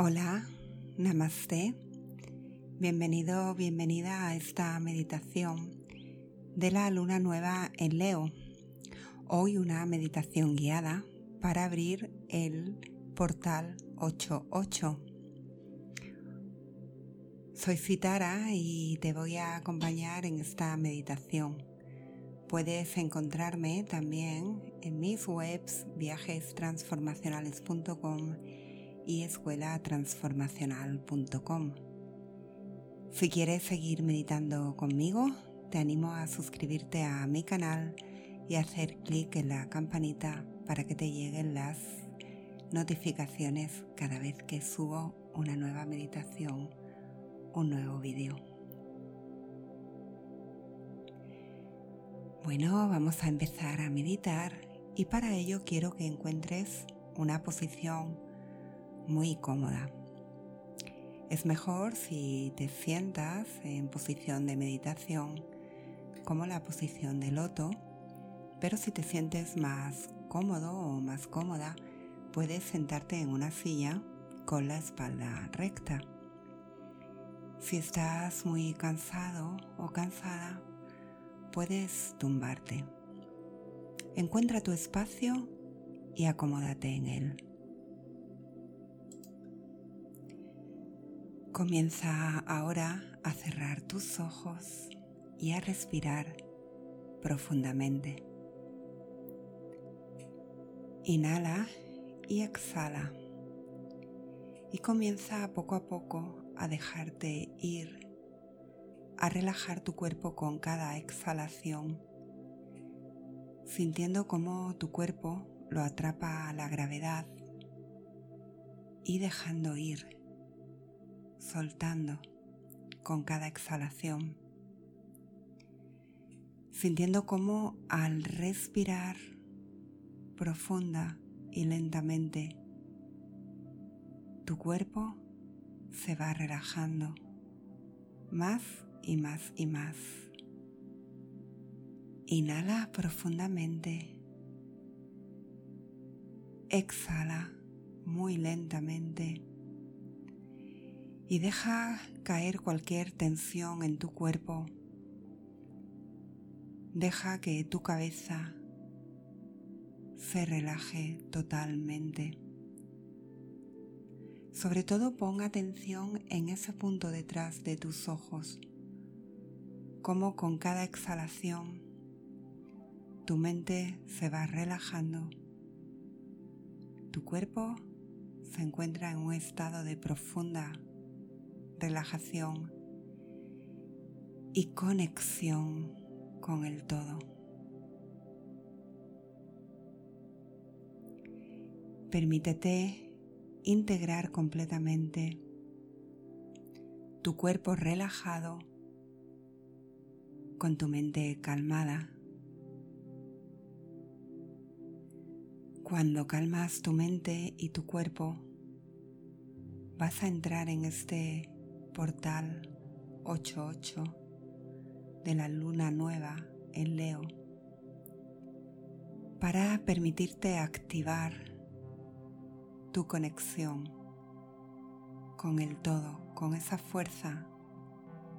Hola, namaste. Bienvenido, bienvenida a esta meditación de la luna nueva en Leo. Hoy una meditación guiada para abrir el portal 88. Soy Citara y te voy a acompañar en esta meditación. Puedes encontrarme también en mis webs viajestransformacionales.com y escuelatransformacional.com. Si quieres seguir meditando conmigo, te animo a suscribirte a mi canal y hacer clic en la campanita para que te lleguen las notificaciones cada vez que subo una nueva meditación, un nuevo vídeo. Bueno, vamos a empezar a meditar y para ello quiero que encuentres una posición muy cómoda. Es mejor si te sientas en posición de meditación como la posición de loto, pero si te sientes más cómodo o más cómoda, puedes sentarte en una silla con la espalda recta. Si estás muy cansado o cansada, puedes tumbarte. Encuentra tu espacio y acomódate en él. Comienza ahora a cerrar tus ojos y a respirar profundamente. Inhala y exhala. Y comienza poco a poco a dejarte ir, a relajar tu cuerpo con cada exhalación, sintiendo cómo tu cuerpo lo atrapa a la gravedad y dejando ir soltando con cada exhalación, sintiendo cómo al respirar profunda y lentamente, tu cuerpo se va relajando más y más y más. Inhala profundamente. Exhala muy lentamente y deja caer cualquier tensión en tu cuerpo. Deja que tu cabeza se relaje totalmente. Sobre todo pon atención en ese punto detrás de tus ojos, como con cada exhalación tu mente se va relajando, tu cuerpo se encuentra en un estado de profunda relajación y conexión con el todo. Permítete integrar completamente tu cuerpo relajado con tu mente calmada. Cuando calmas tu mente y tu cuerpo, vas a entrar en este portal 88 de la luna nueva en Leo para permitirte activar tu conexión con el todo, con esa fuerza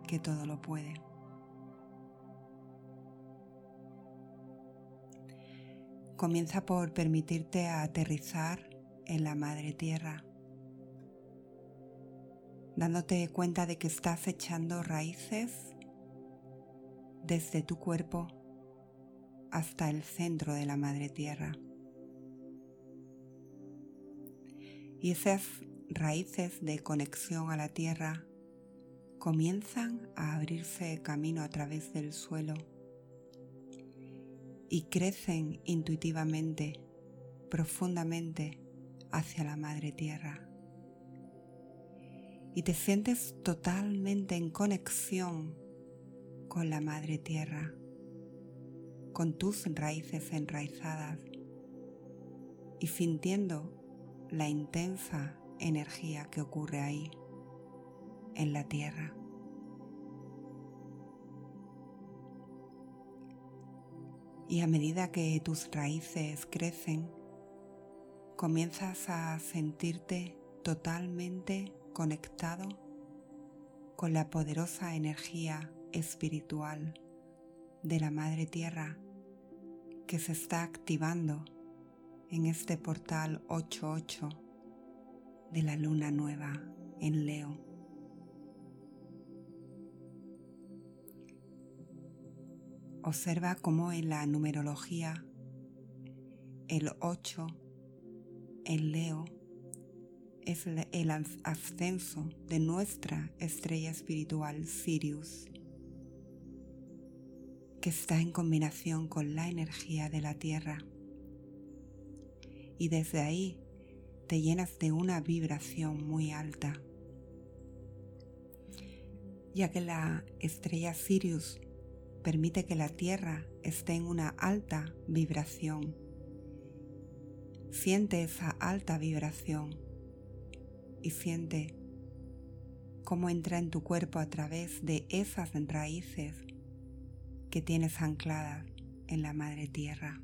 que todo lo puede. Comienza por permitirte aterrizar en la madre tierra dándote cuenta de que estás echando raíces desde tu cuerpo hasta el centro de la madre tierra. Y esas raíces de conexión a la tierra comienzan a abrirse camino a través del suelo y crecen intuitivamente, profundamente hacia la madre tierra y te sientes totalmente en conexión con la madre tierra, con tus raíces enraizadas y sintiendo la intensa energía que ocurre ahí, en la tierra. Y a medida que tus raíces crecen, comienzas a sentirte totalmente conectado con la poderosa energía espiritual de la Madre Tierra que se está activando en este portal 88 de la luna nueva en Leo. Observa cómo en la numerología el 8 en Leo es el ascenso de nuestra estrella espiritual Sirius, que está en combinación con la energía de la Tierra. Y desde ahí te llenas de una vibración muy alta, ya que la estrella Sirius permite que la Tierra esté en una alta vibración. Siente esa alta vibración y siente cómo entra en tu cuerpo a través de esas raíces que tienes ancladas en la Madre Tierra.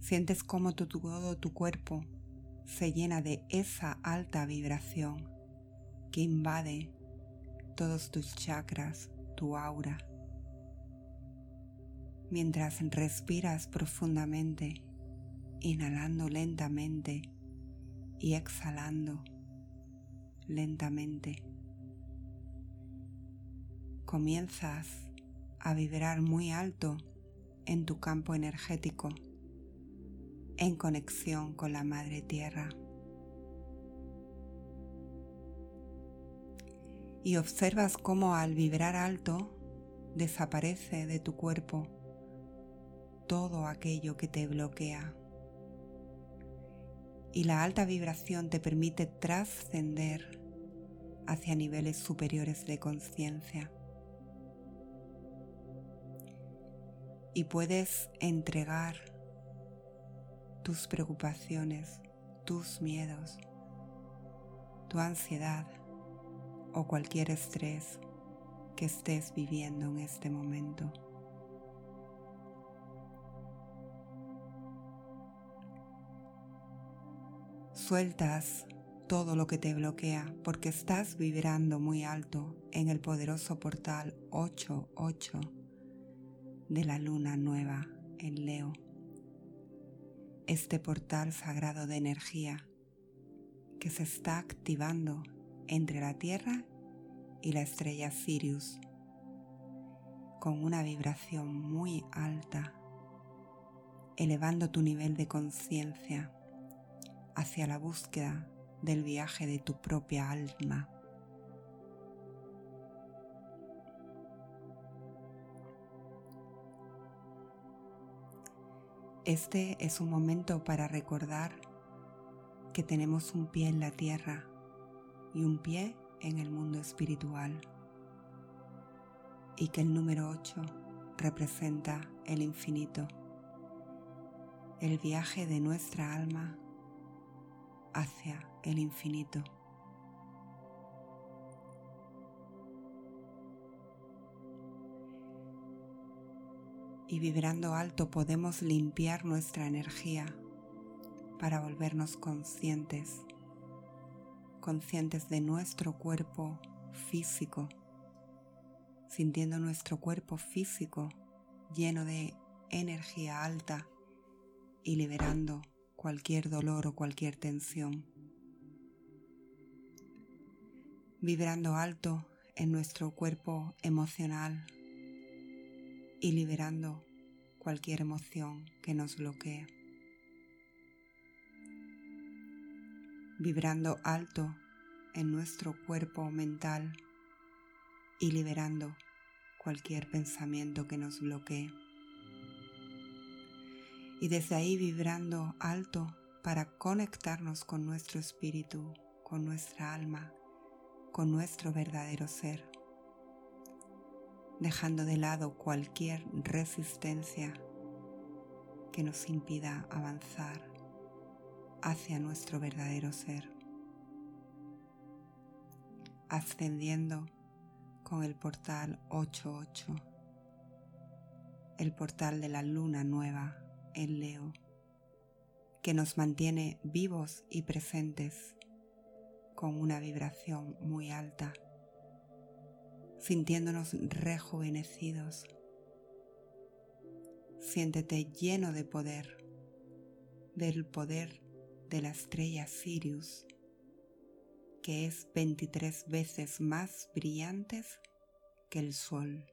Sientes cómo todo tu cuerpo se llena de esa alta vibración que invade todos tus chakras, tu aura. Mientras respiras profundamente, inhalando lentamente y exhalando lentamente, comienzas a vibrar muy alto en tu campo energético en conexión con la Madre Tierra. Y observas cómo al vibrar alto desaparece de tu cuerpo todo aquello que te bloquea. Y la alta vibración te permite trascender hacia niveles superiores de conciencia. Y puedes entregar tus preocupaciones, tus miedos, tu ansiedad o cualquier estrés que estés viviendo en este momento. Sueltas todo lo que te bloquea porque estás vibrando muy alto en el poderoso portal 88 de la luna nueva en Leo. Este portal sagrado de energía que se está activando entre la Tierra y la estrella Sirius con una vibración muy alta, elevando tu nivel de conciencia hacia la búsqueda del viaje de tu propia alma. Este es un momento para recordar que tenemos un pie en la tierra y un pie en el mundo espiritual y que el número 8 representa el infinito, el viaje de nuestra alma hacia el infinito. y vibrando alto podemos limpiar nuestra energía para volvernos conscientes, conscientes de nuestro cuerpo físico, sintiendo nuestro cuerpo físico lleno de energía alta y liberando cualquier dolor o cualquier tensión. Vibrando alto en nuestro cuerpo emocional, y liberando cualquier emoción que nos bloquee. Vibrando alto en nuestro cuerpo mental y liberando cualquier pensamiento que nos bloquee. Y desde ahí vibrando alto para conectarnos con nuestro espíritu, con nuestra alma, con nuestro verdadero ser dejando de lado cualquier resistencia que nos impida avanzar hacia nuestro verdadero ser, ascendiendo con el portal 88 el portal de la luna nueva en Leo, que nos mantiene vivos y presentes con una vibración muy alta, sintiéndonos rejuvenecidos. Siéntete lleno de poder, del poder de la estrella Sirius, que es 23 veces más brillantes que el Sol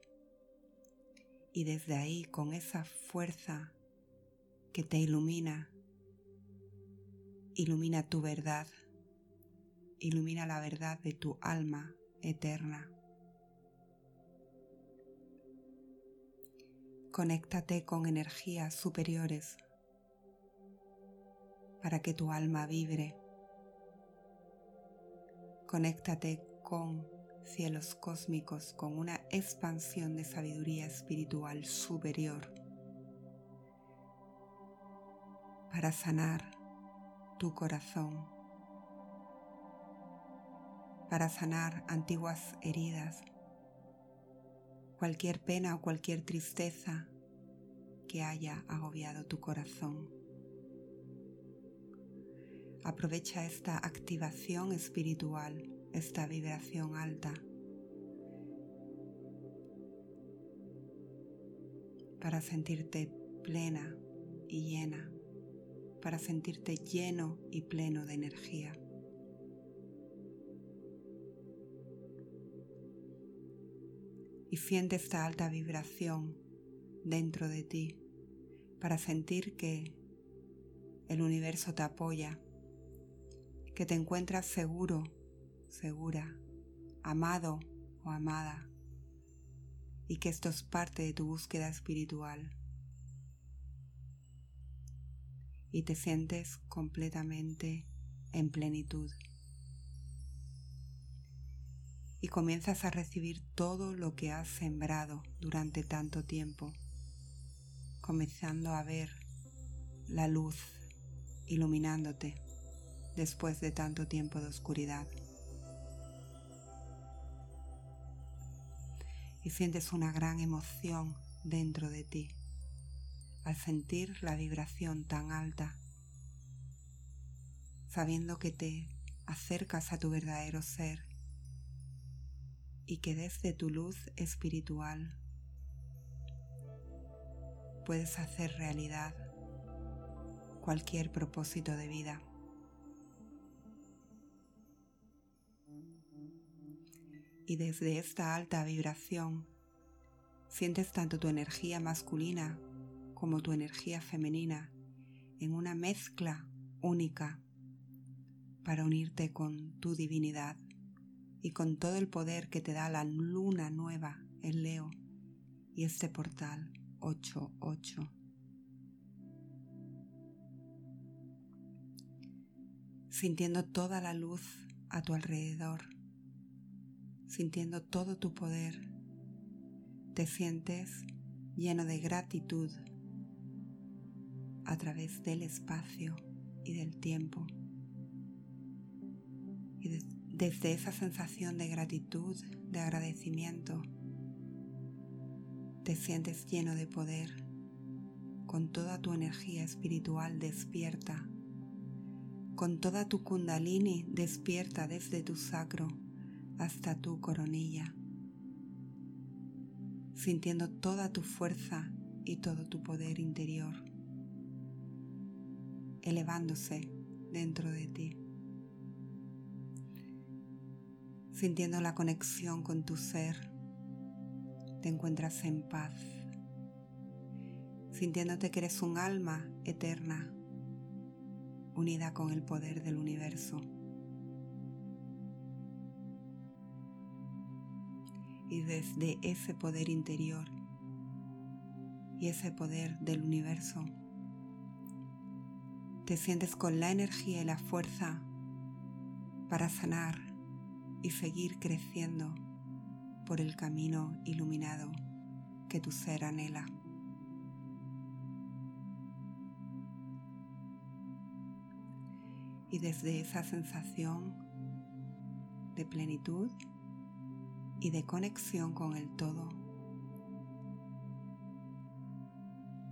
y desde ahí con esa fuerza que te ilumina, ilumina tu verdad, ilumina la verdad de tu alma eterna. Conéctate con energías superiores para que tu alma vibre. Conéctate con cielos cósmicos con una expansión de sabiduría espiritual superior para sanar tu corazón, para sanar antiguas heridas, cualquier pena o cualquier tristeza que haya agobiado tu corazón. Aprovecha esta activación espiritual esta vibración alta para sentirte plena y llena, para sentirte lleno y pleno de energía. Y siente esta alta vibración dentro de ti para sentir que el universo te apoya, que te encuentras seguro segura, amado o amada, y que esto es parte de tu búsqueda espiritual. Y te sientes completamente en plenitud. Y comienzas a recibir todo lo que has sembrado durante tanto tiempo, comenzando a ver la luz iluminándote después de tanto tiempo de oscuridad. y sientes una gran emoción dentro de ti al sentir la vibración tan alta, sabiendo que te acercas a tu verdadero ser y que desde tu luz espiritual puedes hacer realidad cualquier propósito de vida. y desde esta alta vibración sientes tanto tu energía masculina como tu energía femenina en una mezcla única para unirte con tu divinidad y con todo el poder que te da la luna nueva, el Leo, y este portal 88. Sintiendo toda la luz a tu alrededor sintiendo todo tu poder, te sientes lleno de gratitud a través del espacio y del tiempo. Y desde esa sensación de gratitud, de agradecimiento, te sientes lleno de poder, con toda tu energía espiritual despierta, con toda tu kundalini despierta desde tu sacro hasta tu coronilla, sintiendo toda tu fuerza y todo tu poder interior, elevándose dentro de ti, sintiendo la conexión con tu ser, te encuentras en paz, sintiéndote que eres un alma eterna, unida con el poder del universo. y desde ese poder interior y ese poder del universo te sientes con la energía y la fuerza para sanar y seguir creciendo por el camino iluminado que tu ser anhela. Y desde esa sensación de plenitud, y de conexión con el todo.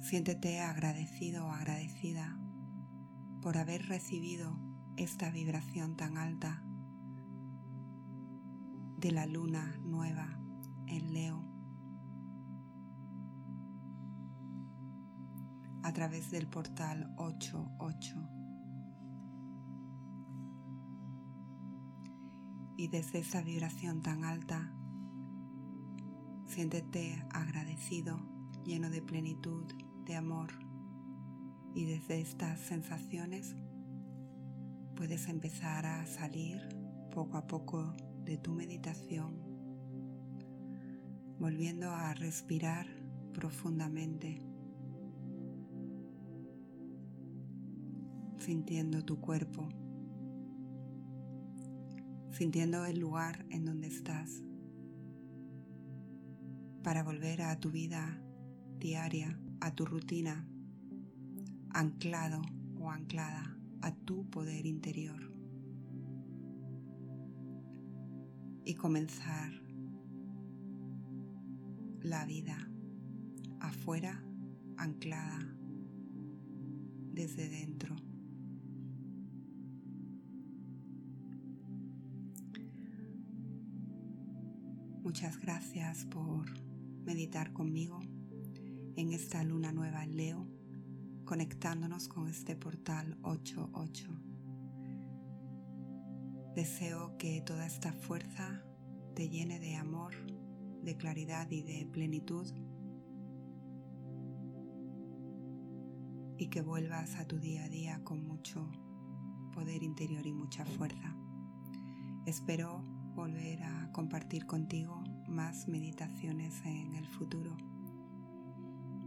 Siéntete agradecido o agradecida por haber recibido esta vibración tan alta de la luna nueva en Leo. A través del portal 88 y desde esa vibración tan alta siéntete agradecido lleno de plenitud de amor y desde estas sensaciones puedes empezar a salir poco a poco de tu meditación, volviendo a respirar profundamente, sintiendo tu cuerpo, sintiendo el lugar en donde estás, para volver a tu vida diaria, a tu rutina, anclado o anclada a tu poder interior. y comenzar la vida afuera anclada desde dentro. Muchas gracias por meditar conmigo en esta luna nueva en Leo, conectándonos con este portal 88. Deseo que toda esta fuerza te llene de amor, de claridad y de plenitud y que vuelvas a tu día a día con mucho poder interior y mucha fuerza. Espero volver a compartir contigo más meditaciones en el futuro.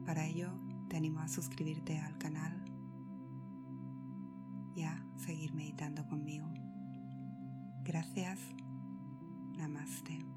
Para ello te animo a suscribirte al canal y a seguir meditando conmigo. Gracias. Namaste.